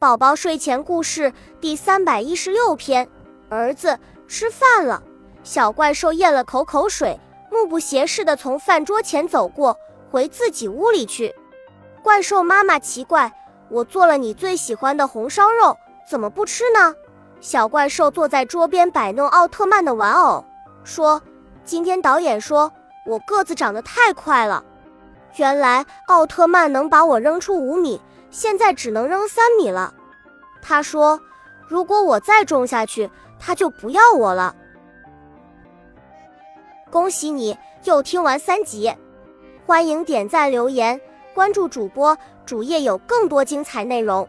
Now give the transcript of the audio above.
宝宝睡前故事第三百一十六篇：儿子吃饭了。小怪兽咽了口口水，目不斜视地从饭桌前走过，回自己屋里去。怪兽妈妈奇怪：“我做了你最喜欢的红烧肉，怎么不吃呢？”小怪兽坐在桌边摆弄奥特曼的玩偶，说：“今天导演说我个子长得太快了。”原来奥特曼能把我扔出五米，现在只能扔三米了。他说：“如果我再种下去，他就不要我了。”恭喜你又听完三集，欢迎点赞、留言、关注主播，主页有更多精彩内容。